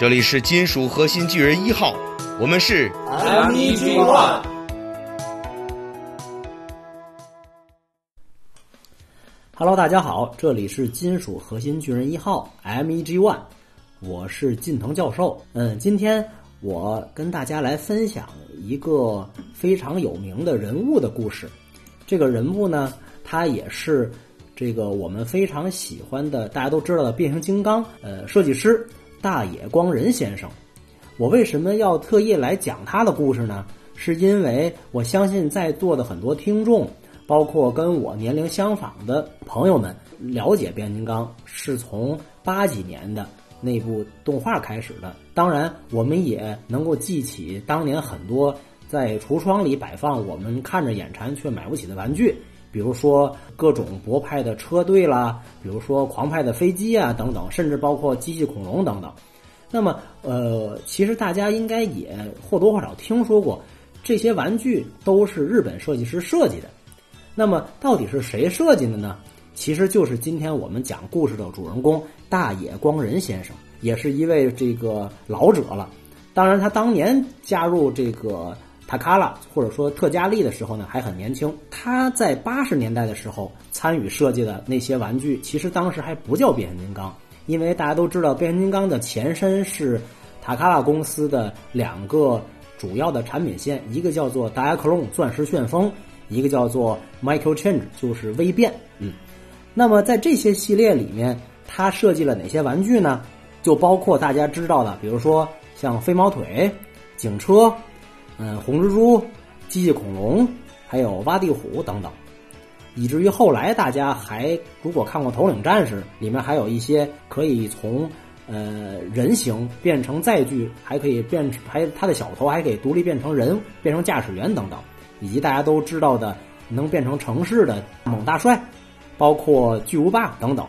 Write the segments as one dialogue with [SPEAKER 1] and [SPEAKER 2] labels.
[SPEAKER 1] 这里是金属核心巨人一号，我们是
[SPEAKER 2] MEG One。Hello，大家好，这里是金属核心巨人一号 MEG One，我是近藤教授。嗯，今天我跟大家来分享一个非常有名的人物的故事。这个人物呢，他也是这个我们非常喜欢的，大家都知道的变形金刚呃设计师大野光仁先生。我为什么要特意来讲他的故事呢？是因为我相信在座的很多听众。包括跟我年龄相仿的朋友们了解变形金刚，是从八几年的那部动画开始的。当然，我们也能够记起当年很多在橱窗里摆放我们看着眼馋却买不起的玩具，比如说各种博派的车队啦，比如说狂派的飞机啊等等，甚至包括机器恐龙等等。那么，呃，其实大家应该也或多或少听说过，这些玩具都是日本设计师设计的。那么到底是谁设计的呢？其实就是今天我们讲故事的主人公大野光仁先生，也是一位这个老者了。当然，他当年加入这个塔卡拉或者说特加利的时候呢，还很年轻。他在八十年代的时候参与设计的那些玩具，其实当时还不叫变形金刚，因为大家都知道变形金刚的前身是塔卡拉公司的两个主要的产品线，一个叫做达亚克隆钻石旋风。一个叫做 Michael Change，就是微变，嗯，那么在这些系列里面，他设计了哪些玩具呢？就包括大家知道的，比如说像飞毛腿、警车、嗯红蜘蛛、机器恐龙，还有挖地虎等等，以至于后来大家还如果看过头领战士，里面还有一些可以从呃人形变成载具，还可以变成还他的小头还可以独立变成人，变成驾驶员等等。以及大家都知道的能变成城市的猛大帅，包括巨无霸等等。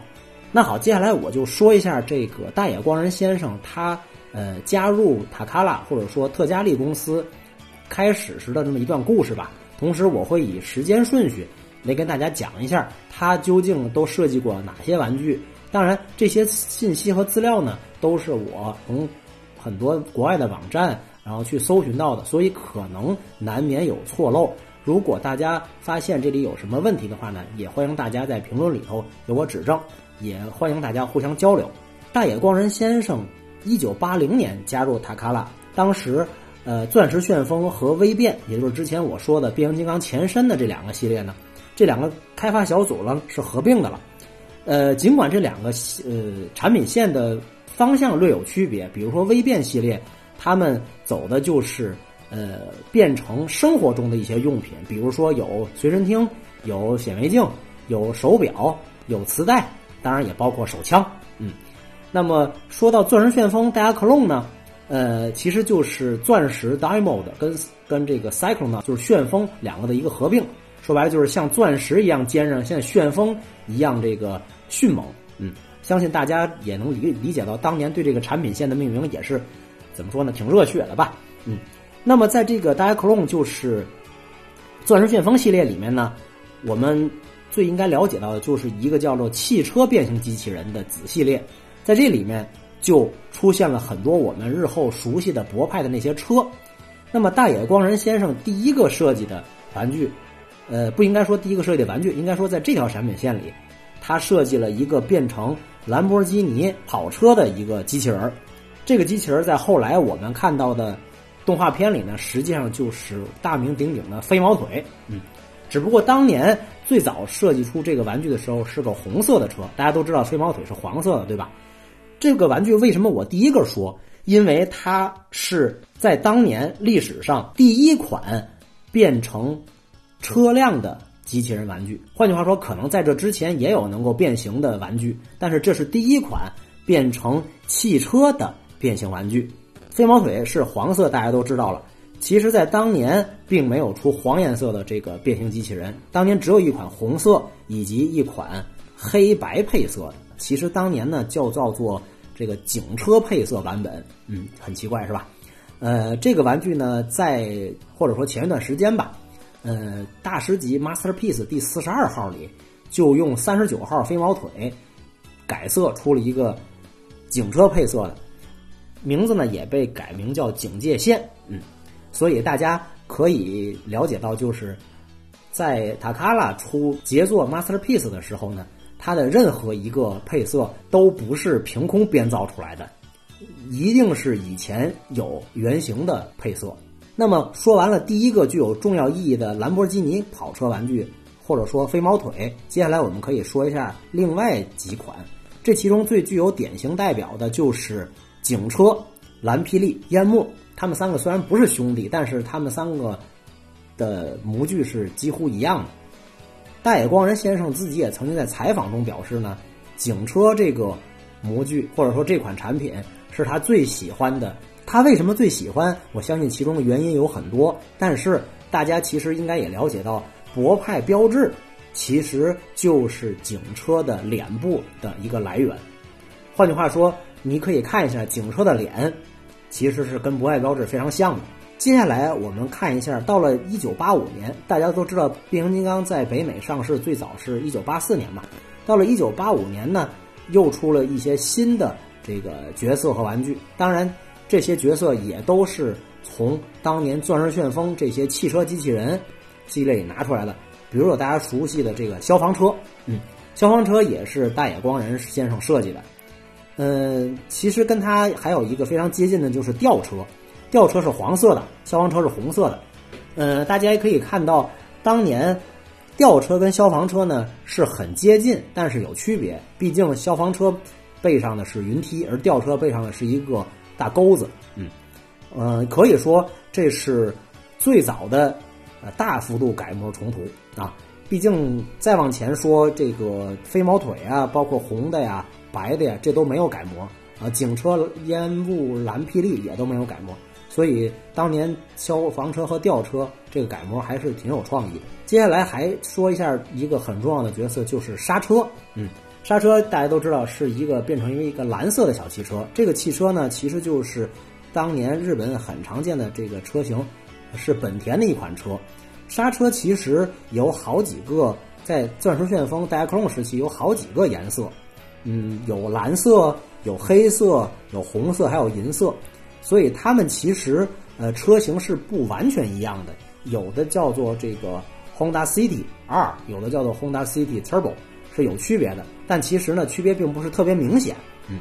[SPEAKER 2] 那好，接下来我就说一下这个大野光仁先生他呃加入塔卡拉或者说特加利公司开始时的这么一段故事吧。同时，我会以时间顺序来跟大家讲一下他究竟都设计过哪些玩具。当然，这些信息和资料呢都是我从很多国外的网站。然后去搜寻到的，所以可能难免有错漏。如果大家发现这里有什么问题的话呢，也欢迎大家在评论里头给我指正，也欢迎大家互相交流。大野光仁先生一九八零年加入塔卡拉，当时，呃，钻石旋风和微变，也就是之前我说的变形金刚前身的这两个系列呢，这两个开发小组呢是合并的了。呃，尽管这两个呃产品线的方向略有区别，比如说微变系列。他们走的就是，呃，变成生活中的一些用品，比如说有随身听、有显微镜、有手表、有磁带，当然也包括手枪。嗯，那么说到钻石旋风 d i a c l o n 呢，呃，其实就是钻石 Diamond 跟跟这个 Cyclone 呢，就是旋风两个的一个合并。说白了就是像钻石一样坚韧，像旋风一样这个迅猛。嗯，相信大家也能理理解到当年对这个产品线的命名也是。怎么说呢？挺热血的吧？嗯，那么在这个 Diaclone 就是钻石旋风系列里面呢，我们最应该了解到的就是一个叫做汽车变形机器人的子系列，在这里面就出现了很多我们日后熟悉的博派的那些车。那么大野光仁先生第一个设计的玩具，呃，不应该说第一个设计的玩具，应该说在这条产品线里，他设计了一个变成兰博基尼跑车的一个机器人。这个机器人在后来我们看到的动画片里呢，实际上就是大名鼎鼎的飞毛腿。嗯，只不过当年最早设计出这个玩具的时候是个红色的车，大家都知道飞毛腿是黄色的，对吧？这个玩具为什么我第一个说？因为它是在当年历史上第一款变成车辆的机器人玩具。换句话说，可能在这之前也有能够变形的玩具，但是这是第一款变成汽车的。变形玩具，飞毛腿是黄色，大家都知道了。其实，在当年并没有出黄颜色的这个变形机器人，当年只有一款红色以及一款黑白配色的。其实当年呢，叫叫做这个警车配色版本，嗯，很奇怪是吧？呃，这个玩具呢，在或者说前一段时间吧，呃，大师级 Masterpiece 第四十二号里，就用三十九号飞毛腿改色出了一个警车配色的。名字呢也被改名叫警戒线，嗯，所以大家可以了解到，就是在塔卡拉出杰作 masterpiece 的时候呢，它的任何一个配色都不是凭空编造出来的，一定是以前有原型的配色。那么说完了第一个具有重要意义的兰博基尼跑车玩具，或者说飞毛腿，接下来我们可以说一下另外几款。这其中最具有典型代表的就是警车、蓝霹雳、烟幕。他们三个虽然不是兄弟，但是他们三个的模具是几乎一样的。大野光人先生自己也曾经在采访中表示呢，警车这个模具或者说这款产品是他最喜欢的。他为什么最喜欢？我相信其中的原因有很多，但是大家其实应该也了解到，博派标志其实就是警车的脸部的一个来源。换句话说，你可以看一下警车的脸，其实是跟博派标志非常像的。接下来我们看一下，到了一九八五年，大家都知道变形金刚在北美上市最早是一九八四年嘛，到了一九八五年呢，又出了一些新的这个角色和玩具，当然。这些角色也都是从当年钻石旋风这些汽车机器人系列里拿出来的，比如说大家熟悉的这个消防车，嗯，消防车也是大野光人先生设计的。嗯，其实跟他还有一个非常接近的就是吊车，吊车是黄色的，消防车是红色的。嗯，大家也可以看到，当年吊车跟消防车呢是很接近，但是有区别，毕竟消防车背上的是云梯，而吊车背上的是一个。大钩子，嗯，呃，可以说这是最早的呃大幅度改模重涂啊。毕竟再往前说，这个飞毛腿啊，包括红的呀、白的呀，这都没有改模啊。警车、烟雾、蓝霹雳也都没有改模，所以当年消防车和吊车这个改模还是挺有创意的。接下来还说一下一个很重要的角色，就是刹车，嗯。刹车大家都知道是一个变成一个一个蓝色的小汽车，这个汽车呢其实就是当年日本很常见的这个车型，是本田的一款车。刹车其实有好几个，在钻石旋风、戴克隆时期有好几个颜色，嗯，有蓝色、有黑色、有红色，还有银色，所以它们其实呃车型是不完全一样的，有的叫做这个 Honda City 二有的叫做 Honda City Turbo。是有区别的，但其实呢，区别并不是特别明显，嗯，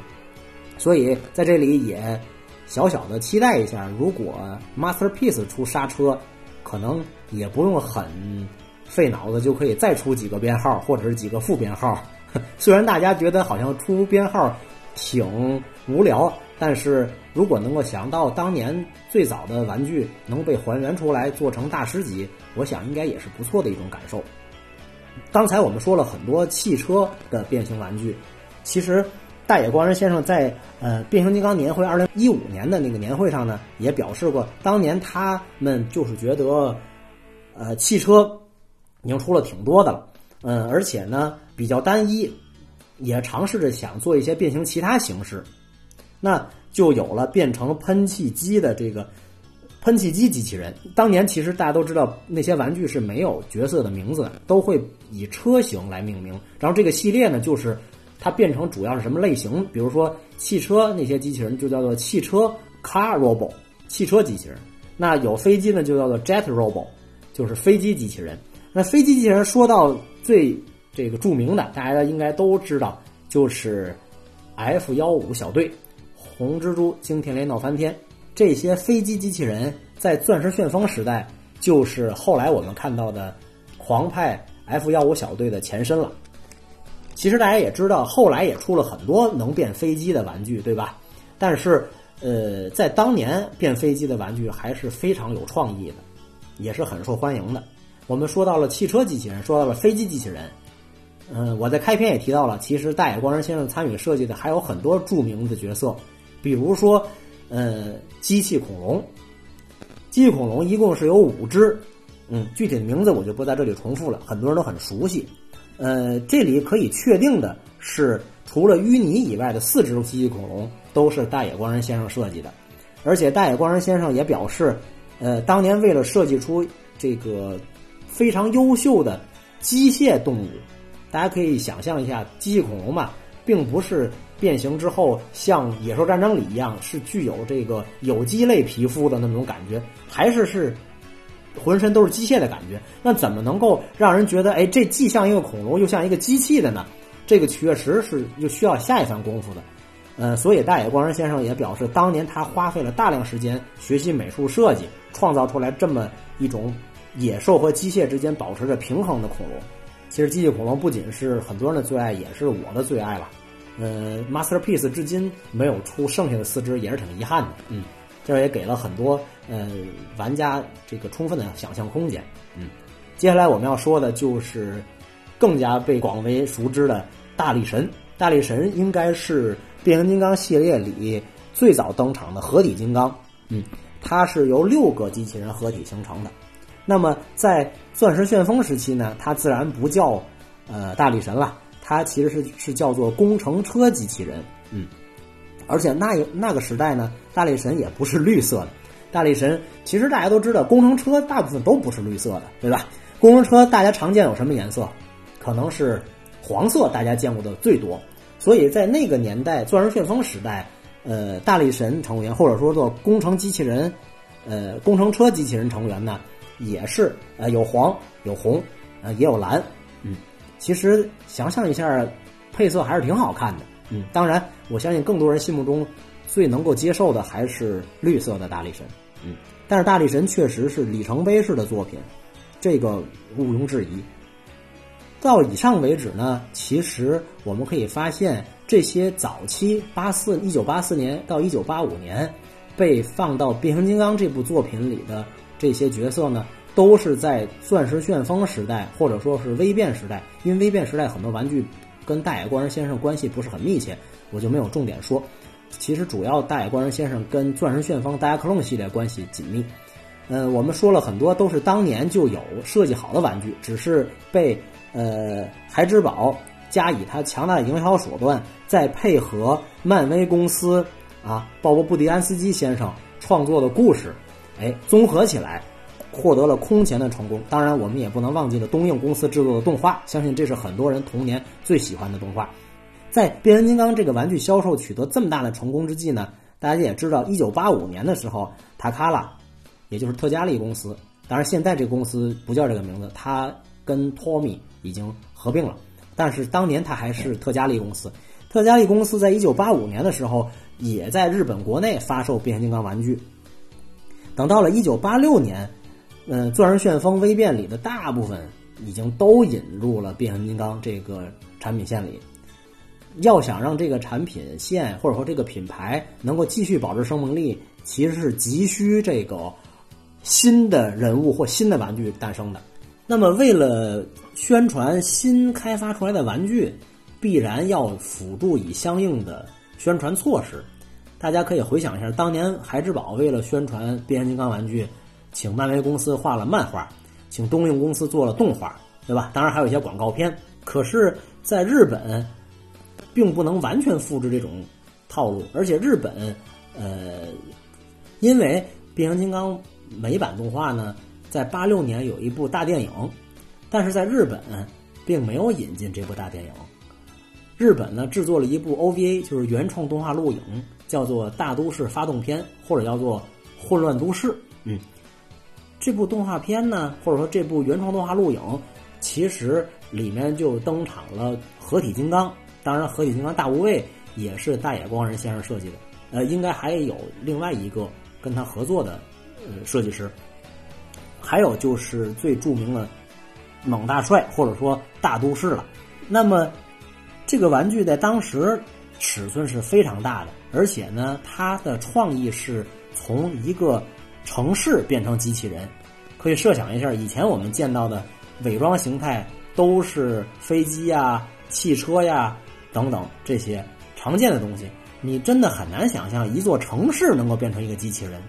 [SPEAKER 2] 所以在这里也小小的期待一下，如果 Masterpiece 出刹车，可能也不用很费脑子就可以再出几个编号或者是几个副编号。虽然大家觉得好像出编号挺无聊，但是如果能够想到当年最早的玩具能被还原出来做成大师级，我想应该也是不错的一种感受。刚才我们说了很多汽车的变形玩具，其实大野光人先生在呃变形金刚年会二零一五年的那个年会上呢，也表示过，当年他们就是觉得，呃汽车已经出了挺多的了，嗯，而且呢比较单一，也尝试着想做一些变形其他形式，那就有了变成喷气机的这个。喷气机机器人，当年其实大家都知道，那些玩具是没有角色的名字，都会以车型来命名。然后这个系列呢，就是它变成主要是什么类型？比如说汽车那些机器人就叫做汽车 car robot，汽车机器人。那有飞机呢，就叫做 jet robot，就是飞机机器人。那飞机机器人说到最这个著名的，大家应该都知道，就是 F 幺五小队，红蜘蛛惊天雷闹翻天。这些飞机机器人在钻石旋风时代，就是后来我们看到的狂派 F 幺五小队的前身了。其实大家也知道，后来也出了很多能变飞机的玩具，对吧？但是，呃，在当年变飞机的玩具还是非常有创意的，也是很受欢迎的。我们说到了汽车机器人，说到了飞机机器人。嗯，我在开篇也提到了，其实大野光人先生参与设计的还有很多著名的角色，比如说。呃，机器恐龙，机器恐龙一共是有五只，嗯，具体的名字我就不在这里重复了，很多人都很熟悉。呃，这里可以确定的是，除了淤泥以外的四只机器恐龙都是大野光人先生设计的，而且大野光人先生也表示，呃，当年为了设计出这个非常优秀的机械动物，大家可以想象一下，机器恐龙嘛，并不是变形之后像《野兽战争》里一样是具有这个有机类皮肤的那种感觉，还是是浑身都是机械的感觉。那怎么能够让人觉得，哎，这既像一个恐龙，又像一个机器的呢？这个确实是就需要下一番功夫的。呃，所以大野光人先生也表示，当年他花费了大量时间学习美术设计，创造出来这么一种野兽和机械之间保持着平衡的恐龙。其实机器恐龙不仅是很多人的最爱，也是我的最爱了。呃，Masterpiece 至今没有出剩下的四只，也是挺遗憾的。嗯，这也给了很多呃玩家这个充分的想象空间。嗯，接下来我们要说的就是更加被广为熟知的大力神。大力神应该是变形金刚系列里最早登场的合体金刚。嗯，它是由六个机器人合体形成的。那么在钻石旋风时期呢，它自然不叫呃大力神了，它其实是是叫做工程车机器人。嗯，而且那那个时代呢，大力神也不是绿色的。大力神其实大家都知道，工程车大部分都不是绿色的，对吧？工程车大家常见有什么颜色？可能是黄色，大家见过的最多。所以在那个年代，钻石旋风时代，呃，大力神成员或者说做工程机器人，呃，工程车机器人成员呢，也是呃有黄有红，呃也有蓝，嗯，其实想象一下，配色还是挺好看的，嗯，当然我相信更多人心目中最能够接受的还是绿色的大力神，嗯，但是大力神确实是里程碑式的作品，这个毋庸置疑。到以上为止呢，其实我们可以发现，这些早期八四一九八四年到一九八五年被放到变形金刚这部作品里的这些角色呢，都是在钻石旋风时代或者说是微变时代。因为微变时代很多玩具跟大野光人先生关系不是很密切，我就没有重点说。其实主要大野光人先生跟钻石旋风、大家克隆系列关系紧密。嗯，我们说了很多都是当年就有设计好的玩具，只是被。呃，孩之宝加以它强大的营销手段，再配合漫威公司啊，鲍勃·布迪安斯基先生创作的故事，哎，综合起来，获得了空前的成功。当然，我们也不能忘记了东映公司制作的动画，相信这是很多人童年最喜欢的动画。在变形金刚这个玩具销售取得这么大的成功之际呢，大家也知道，一九八五年的时候，塔卡拉，也就是特加利公司，当然现在这个公司不叫这个名字，它跟托米。已经合并了，但是当年它还是特加利公司。特加利公司在一九八五年的时候，也在日本国内发售变形金刚玩具。等到了一九八六年，嗯，钻石旋风微变里的大部分已经都引入了变形金刚这个产品线里。要想让这个产品线或者说这个品牌能够继续保持生命力，其实是急需这个新的人物或新的玩具诞生的。那么，为了宣传新开发出来的玩具，必然要辅助以相应的宣传措施。大家可以回想一下，当年孩之宝为了宣传变形金刚玩具，请漫威公司画了漫画，请东映公司做了动画，对吧？当然还有一些广告片。可是，在日本，并不能完全复制这种套路，而且日本，呃，因为变形金刚美版动画呢。在八六年有一部大电影，但是在日本并没有引进这部大电影。日本呢制作了一部 OVA，就是原创动画录影，叫做《大都市发动片》或者叫做《混乱都市》。嗯，这部动画片呢，或者说这部原创动画录影，其实里面就登场了合体金刚。当然，合体金刚大无畏也是大野光人先生设计的。呃，应该还有另外一个跟他合作的呃设计师。还有就是最著名的猛大帅，或者说大都市了。那么这个玩具在当时尺寸是非常大的，而且呢，它的创意是从一个城市变成机器人。可以设想一下，以前我们见到的伪装形态都是飞机呀、汽车呀等等这些常见的东西，你真的很难想象一座城市能够变成一个机器人。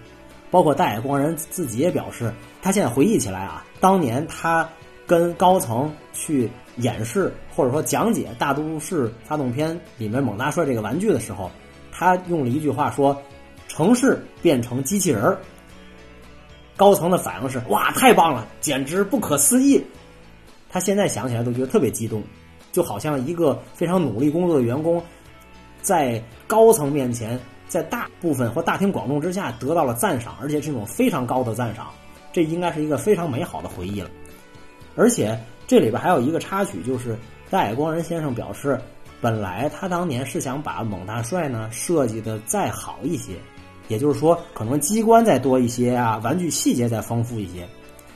[SPEAKER 2] 包括大野光人自己也表示，他现在回忆起来啊，当年他跟高层去演示或者说讲解《大都市发动片》里面猛大帅这个玩具的时候，他用了一句话说：“城市变成机器人儿。”高层的反应是：“哇，太棒了，简直不可思议！”他现在想起来都觉得特别激动。就好像一个非常努力工作的员工，在高层面前，在大部分或大庭广众之下得到了赞赏，而且是种非常高的赞赏，这应该是一个非常美好的回忆了。而且这里边还有一个插曲，就是戴光人先生表示，本来他当年是想把猛大帅呢设计的再好一些，也就是说，可能机关再多一些啊，玩具细节再丰富一些。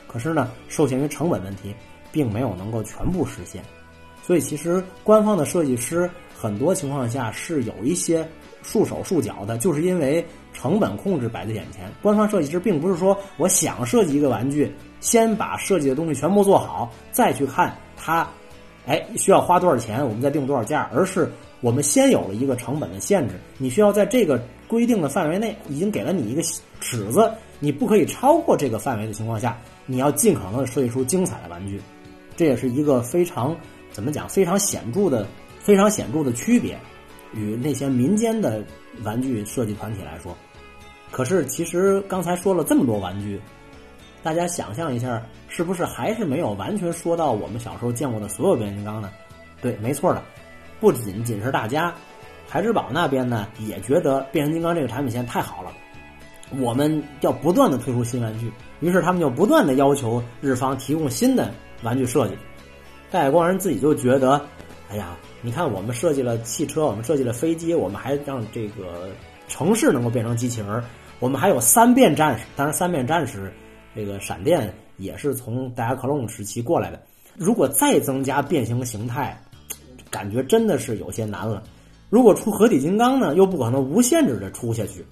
[SPEAKER 2] 可是呢，受限于成本问题，并没有能够全部实现。所以，其实官方的设计师很多情况下是有一些束手束脚的，就是因为成本控制摆在眼前。官方设计师并不是说我想设计一个玩具，先把设计的东西全部做好，再去看它，哎，需要花多少钱，我们再定多少价，而是我们先有了一个成本的限制，你需要在这个规定的范围内，已经给了你一个尺子，你不可以超过这个范围的情况下。你要尽可能的设计出精彩的玩具，这也是一个非常怎么讲非常显著的、非常显著的区别，与那些民间的玩具设计团体来说。可是，其实刚才说了这么多玩具，大家想象一下，是不是还是没有完全说到我们小时候见过的所有变形金刚呢？对，没错的，不仅仅是大家，孩之宝那边呢也觉得变形金刚这个产品线太好了，我们要不断的推出新玩具。于是他们就不断的要求日方提供新的玩具设计。戴光人自己就觉得，哎呀，你看我们设计了汽车，我们设计了飞机，我们还让这个城市能够变成机器人，我们还有三变战士。当然，三变战士这个闪电也是从戴亚克隆时期过来的。如果再增加变形形态，感觉真的是有些难了。如果出合体金刚呢，又不可能无限制的出下去，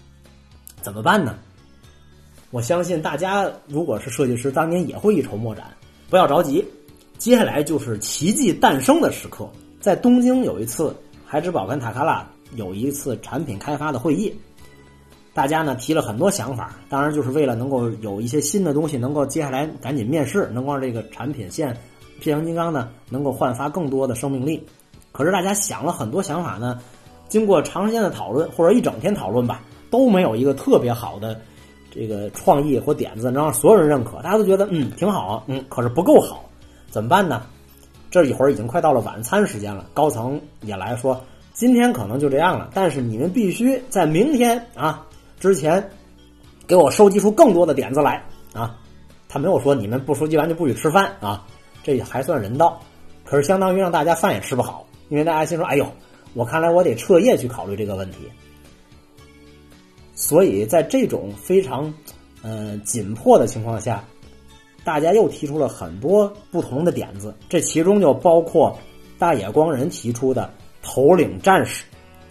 [SPEAKER 2] 怎么办呢？我相信大家如果是设计师，当年也会一筹莫展。不要着急，接下来就是奇迹诞生的时刻。在东京有一次，孩之宝跟塔卡拉有一次产品开发的会议，大家呢提了很多想法，当然就是为了能够有一些新的东西，能够接下来赶紧面世，能够让这个产品线变形金刚呢能够焕发更多的生命力。可是大家想了很多想法呢，经过长时间的讨论或者一整天讨论吧，都没有一个特别好的。这个创意或点子能让所有人认可，大家都觉得嗯挺好，嗯，可是不够好，怎么办呢？这一会儿已经快到了晚餐时间了，高层也来说，今天可能就这样了，但是你们必须在明天啊之前给我收集出更多的点子来啊。他没有说你们不收集完就不许吃饭啊，这还算人道，可是相当于让大家饭也吃不好，因为大家心说，哎呦，我看来我得彻夜去考虑这个问题。所以在这种非常，呃紧迫的情况下，大家又提出了很多不同的点子，这其中就包括大野光人提出的头领战士，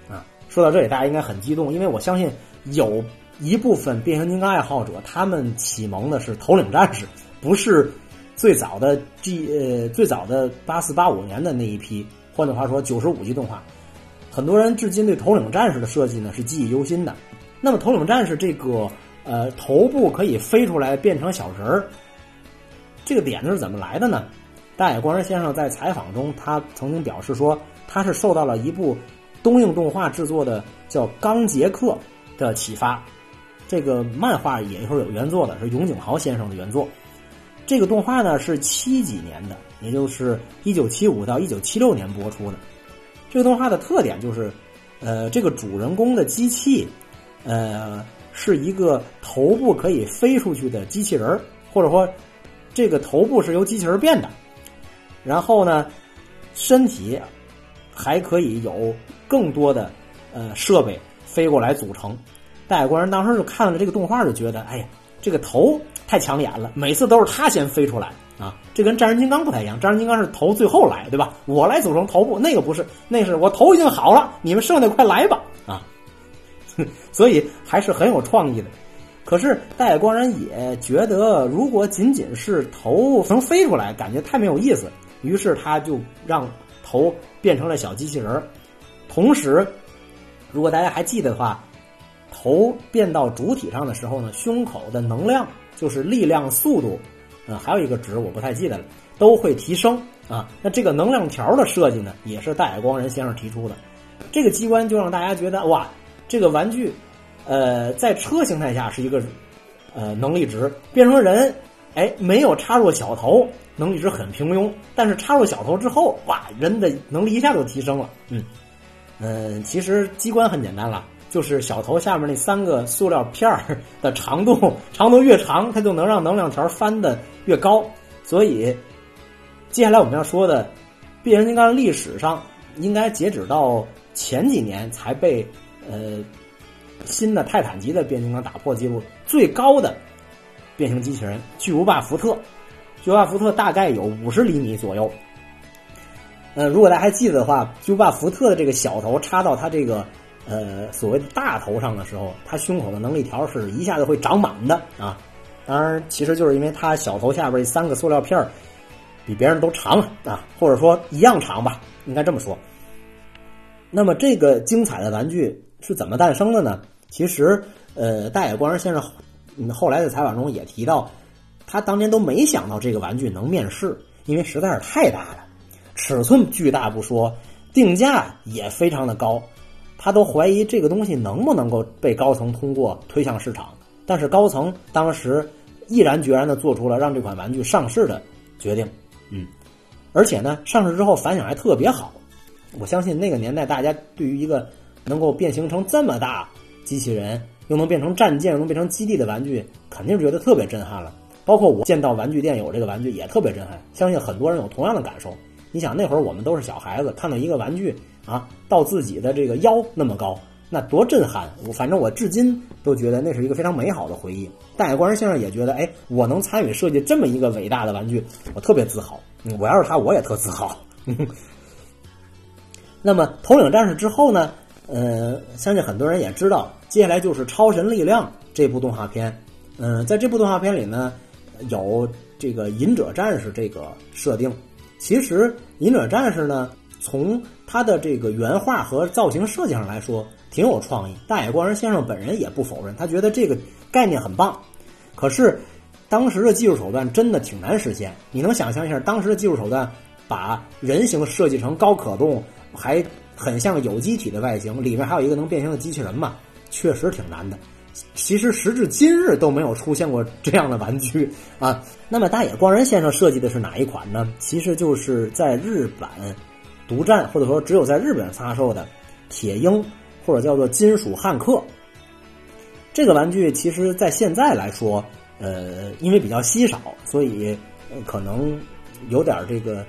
[SPEAKER 2] 啊，说到这里大家应该很激动，因为我相信有一部分变形金刚爱好者，他们启蒙的是头领战士，不是最早的 G 呃最早的八四八五年的那一批，换句话说九十五集动画，很多人至今对头领战士的设计呢是记忆犹新的。那么头领战士这个呃头部可以飞出来变成小人儿，这个点子是怎么来的呢？大野光人先生在采访中，他曾经表示说，他是受到了一部东映动画制作的叫《钢杰克》的启发。这个漫画也是有原作的，是永井豪先生的原作。这个动画呢是七几年的，也就是一九七五到一九七六年播出的。这个动画的特点就是，呃，这个主人公的机器。呃，是一个头部可以飞出去的机器人儿，或者说，这个头部是由机器人变的。然后呢，身体还可以有更多的呃设备飞过来组成。戴国人当时就看了这个动画，就觉得，哎呀，这个头太抢眼了，每次都是他先飞出来啊。这跟战神金刚不太一样，战神金刚是头最后来，对吧？我来组成头部，那个不是，那是我头已经好了，你们剩下快来吧啊。所以还是很有创意的，可是大野光人也觉得，如果仅仅是头能飞出来，感觉太没有意思。于是他就让头变成了小机器人儿。同时，如果大家还记得的话，头变到主体上的时候呢，胸口的能量就是力量、速度，呃，还有一个值我不太记得了，都会提升啊。那这个能量条的设计呢，也是大野光人先生提出的。这个机关就让大家觉得哇。这个玩具，呃，在车形态下是一个呃能力值，变成人，哎，没有插入小头，能力值很平庸，但是插入小头之后，哇，人的能力一下就提升了。嗯嗯，其实机关很简单了，就是小头下面那三个塑料片儿的长度，长度越长，它就能让能量条翻的越高。所以，接下来我们要说的变形金刚历史上，应该截止到前几年才被呃新的泰坦级的变形金刚打破记录，最高的变形机器人巨无霸福特。巨无霸福特大概有五十厘米左右。呃，如果大家还记得的话，巨无霸福特的这个小头插到它这个呃所谓的大头上的时候，它胸口的能力条是一下子会长满的啊。当然，其实就是因为它小头下边这三个塑料片儿比别人都长啊，或者说一样长吧，应该这么说。那么这个精彩的玩具是怎么诞生的呢？其实，呃，大野光先生后来在采访中也提到，他当年都没想到这个玩具能面世，因为实在是太大了，尺寸巨大不说，定价也非常的高，他都怀疑这个东西能不能够被高层通过推向市场。但是高层当时毅然决然地做出了让这款玩具上市的决定，嗯，而且呢，上市之后反响还特别好。我相信那个年代大家对于一个能够变形成这么大机器人，又能变成战舰，又能变成基地的玩具，肯定觉得特别震撼了。包括我见到玩具店有这个玩具也特别震撼，相信很多人有同样的感受。你想那会儿我们都是小孩子，看到一个玩具啊，到自己的这个腰那么高。那多震撼！我反正我至今都觉得那是一个非常美好的回忆。大野光先生也觉得，哎，我能参与设计这么一个伟大的玩具，我特别自豪。我要是他，我也特自豪。那么头领战士之后呢？呃，相信很多人也知道，接下来就是超神力量这部动画片。嗯，在这部动画片里呢，有这个隐者战士这个设定。其实隐者战士呢，从它的这个原画和造型设计上来说，挺有创意，大野光人先生本人也不否认，他觉得这个概念很棒。可是，当时的技术手段真的挺难实现。你能想象一下，当时的技术手段把人形设计成高可动，还很像有机体的外形，里面还有一个能变形的机器人嘛？确实挺难的。其实时至今日都没有出现过这样的玩具啊。那么大野光人先生设计的是哪一款呢？其实就是在日本独占，或者说只有在日本发售的铁鹰。或者叫做金属汉克，这个玩具其实在现在来说，呃，因为比较稀少，所以可能有点这个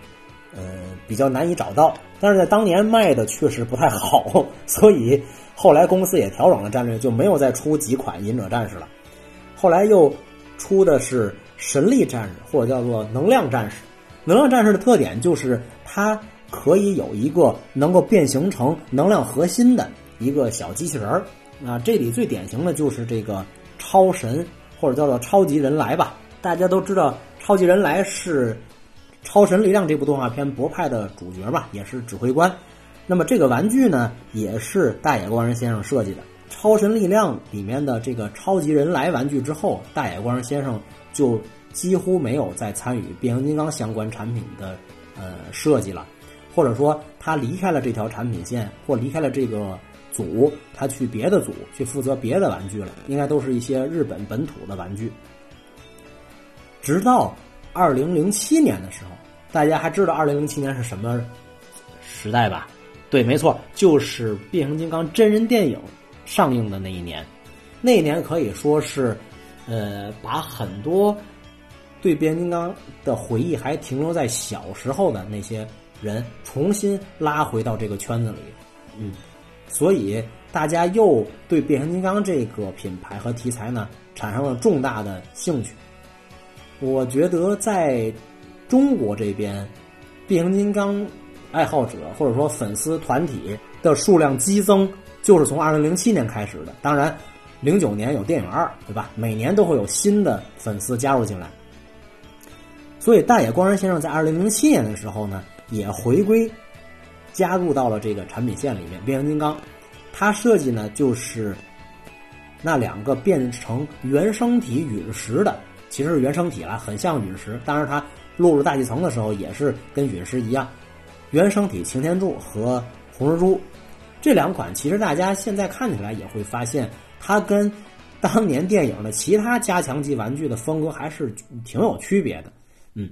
[SPEAKER 2] 呃比较难以找到。但是在当年卖的确实不太好，所以后来公司也调整了战略，就没有再出几款隐者战士了。后来又出的是神力战士，或者叫做能量战士。能量战士的特点就是它可以有一个能够变形成能量核心的。一个小机器人儿，啊，这里最典型的就是这个超神或者叫做超级人来吧。大家都知道，超级人来是《超神力量》这部动画片博派的主角嘛，也是指挥官。那么这个玩具呢，也是大野光人先生设计的。《超神力量》里面的这个超级人来玩具之后，大野光人先生就几乎没有再参与变形金刚相关产品的呃设计了，或者说他离开了这条产品线，或离开了这个。组他去别的组去负责别的玩具了，应该都是一些日本本土的玩具。直到二零零七年的时候，大家还知道二零零七年是什么时代吧？对，没错，就是变形金刚真人电影上映的那一年。那一年可以说是，呃，把很多对变形金刚的回忆还停留在小时候的那些人重新拉回到这个圈子里，嗯。所以大家又对变形金刚这个品牌和题材呢产生了重大的兴趣。我觉得在中国这边，变形金刚爱好者或者说粉丝团体的数量激增，就是从二零零七年开始的。当然，零九年有电影二，对吧？每年都会有新的粉丝加入进来。所以大野光人先生在二零零七年的时候呢，也回归。加入到了这个产品线里面，变形金刚，它设计呢就是那两个变成原生体陨石的，其实是原生体了，很像陨石。当然，它落入大气层的时候也是跟陨石一样。原生体擎天柱和红蜘蛛这两款，其实大家现在看起来也会发现，它跟当年电影的其他加强级玩具的风格还是挺有区别的。嗯，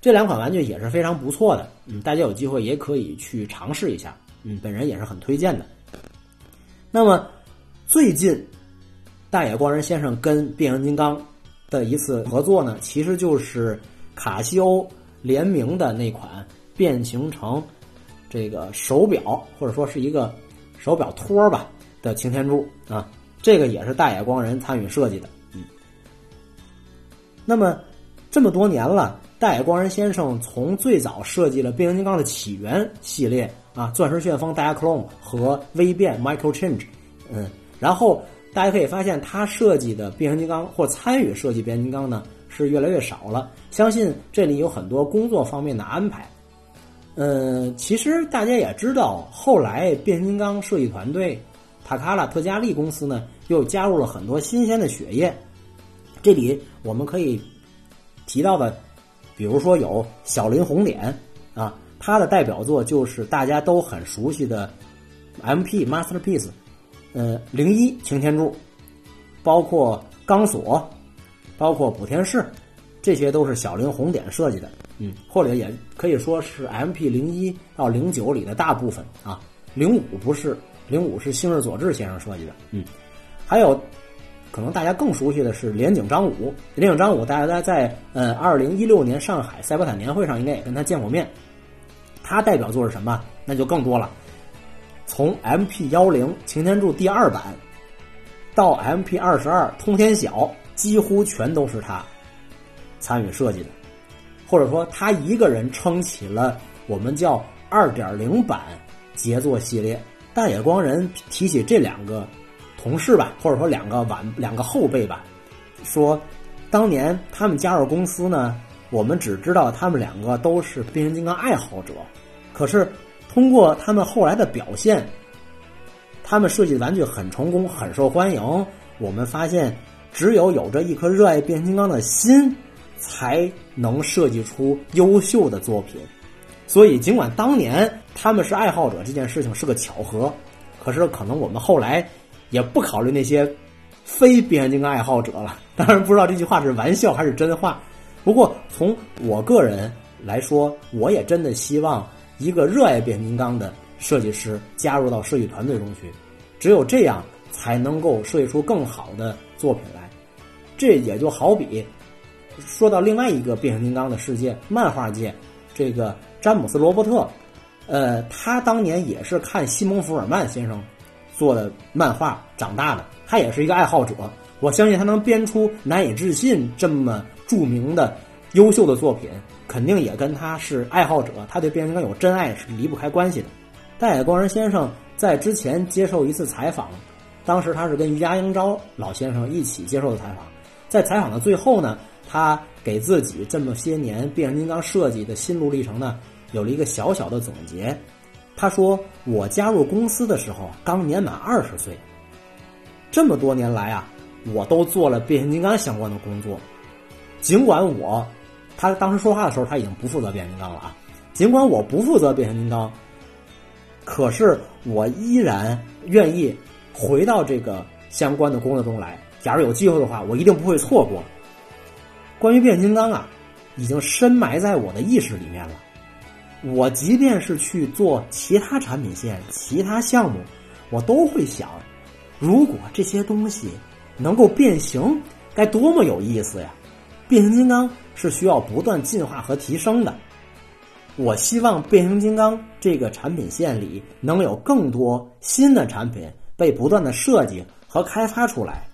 [SPEAKER 2] 这两款玩具也是非常不错的，嗯，大家有机会也可以去尝试一下，嗯，本人也是很推荐的。那么最近大野光人先生跟变形金刚的一次合作呢，其实就是卡西欧联名的那款变形成这个手表，或者说是一个手表托吧的擎天柱啊，这个也是大野光人参与设计的，嗯。那么这么多年了。大野光人先生从最早设计了变形金刚的起源系列啊，钻石旋风 Diaclone 和微变 Micro Change，嗯，然后大家可以发现他设计的变形金刚或参与设计变形金刚呢是越来越少了。相信这里有很多工作方面的安排。嗯，其实大家也知道，后来变形金刚设计团队塔卡拉特加利公司呢又加入了很多新鲜的血液。这里我们可以提到的。比如说有小林红点啊，他的代表作就是大家都很熟悉的 M.P. Masterpiece，呃，零一擎天柱，包括钢索，包括补天士，这些都是小林红点设计的，嗯，或者也可以说是 M.P. 零一到零九里的大部分啊，零五不是，零五是星日佐治先生设计的，嗯，还有。可能大家更熟悉的是连井张武，连井张武，大家在呃二零一六年上海赛博坦年会上应该也跟他见过面。他代表作是什么？那就更多了。从 MP 幺零擎天柱第二版到 MP 二十二通天晓，几乎全都是他参与设计的，或者说他一个人撑起了我们叫二点零版杰作系列。大野光人提起这两个。同事吧，或者说两个晚两个后辈吧，说当年他们加入公司呢，我们只知道他们两个都是变形金刚爱好者，可是通过他们后来的表现，他们设计的玩具很成功，很受欢迎。我们发现，只有有着一颗热爱变形金刚的心，才能设计出优秀的作品。所以，尽管当年他们是爱好者这件事情是个巧合，可是可能我们后来。也不考虑那些非变形金刚爱好者了。当然，不知道这句话是玩笑还是真话。不过，从我个人来说，我也真的希望一个热爱变形金刚的设计师加入到设计团队中去。只有这样，才能够设计出更好的作品来。这也就好比说到另外一个变形金刚的世界——漫画界，这个詹姆斯·罗伯特，呃，他当年也是看西蒙·福尔曼先生。做的漫画长大的，他也是一个爱好者。我相信他能编出难以置信这么著名的、优秀的作品，肯定也跟他是爱好者，他对变形金刚有真爱是离不开关系的。大野光人先生在之前接受一次采访，当时他是跟于家英昭老先生一起接受的采访，在采访的最后呢，他给自己这么些年变形金刚设计的心路历程呢，有了一个小小的总结。他说：“我加入公司的时候刚年满二十岁，这么多年来啊，我都做了变形金刚相关的工作。尽管我，他当时说话的时候他已经不负责变形金刚了啊。尽管我不负责变形金刚，可是我依然愿意回到这个相关的工作中来。假如有机会的话，我一定不会错过。关于变形金刚啊，已经深埋在我的意识里面了。”我即便是去做其他产品线、其他项目，我都会想：如果这些东西能够变形，该多么有意思呀！变形金刚是需要不断进化和提升的。我希望变形金刚这个产品线里能有更多新的产品被不断的设计和开发出来，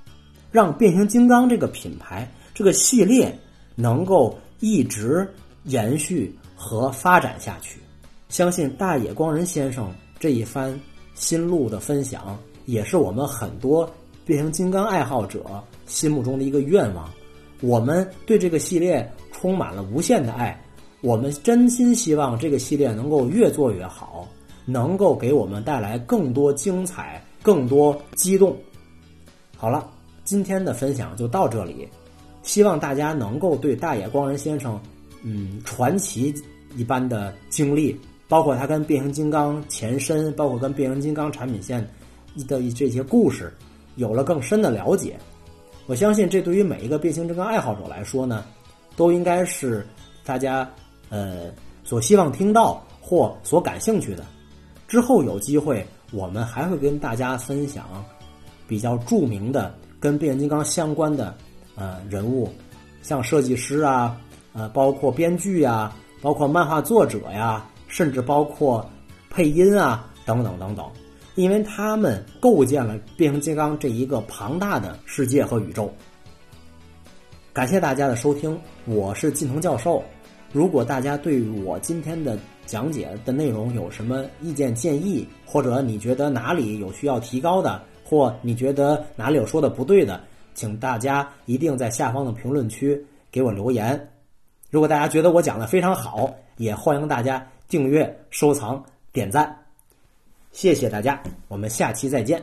[SPEAKER 2] 让变形金刚这个品牌、这个系列能够一直延续。和发展下去，相信大野光人先生这一番心路的分享，也是我们很多变形金刚爱好者心目中的一个愿望。我们对这个系列充满了无限的爱，我们真心希望这个系列能够越做越好，能够给我们带来更多精彩、更多激动。好了，今天的分享就到这里，希望大家能够对大野光人先生。嗯，传奇一般的经历，包括他跟变形金刚前身，包括跟变形金刚产品线的这些故事，有了更深的了解。我相信，这对于每一个变形金刚爱好者来说呢，都应该是大家呃所希望听到或所感兴趣的。之后有机会，我们还会跟大家分享比较著名的跟变形金刚相关的呃人物，像设计师啊，呃，包括编剧呀，包括漫画作者呀，甚至包括配音啊，等等等等，因为他们构建了变形金刚这一个庞大的世界和宇宙。感谢大家的收听，我是近藤教授。如果大家对我今天的讲解的内容有什么意见建议，或者你觉得哪里有需要提高的，或你觉得哪里有说的不对的，请大家一定在下方的评论区给我留言。如果大家觉得我讲的非常好，也欢迎大家订阅、收藏、点赞。谢谢大家，我们下期再见。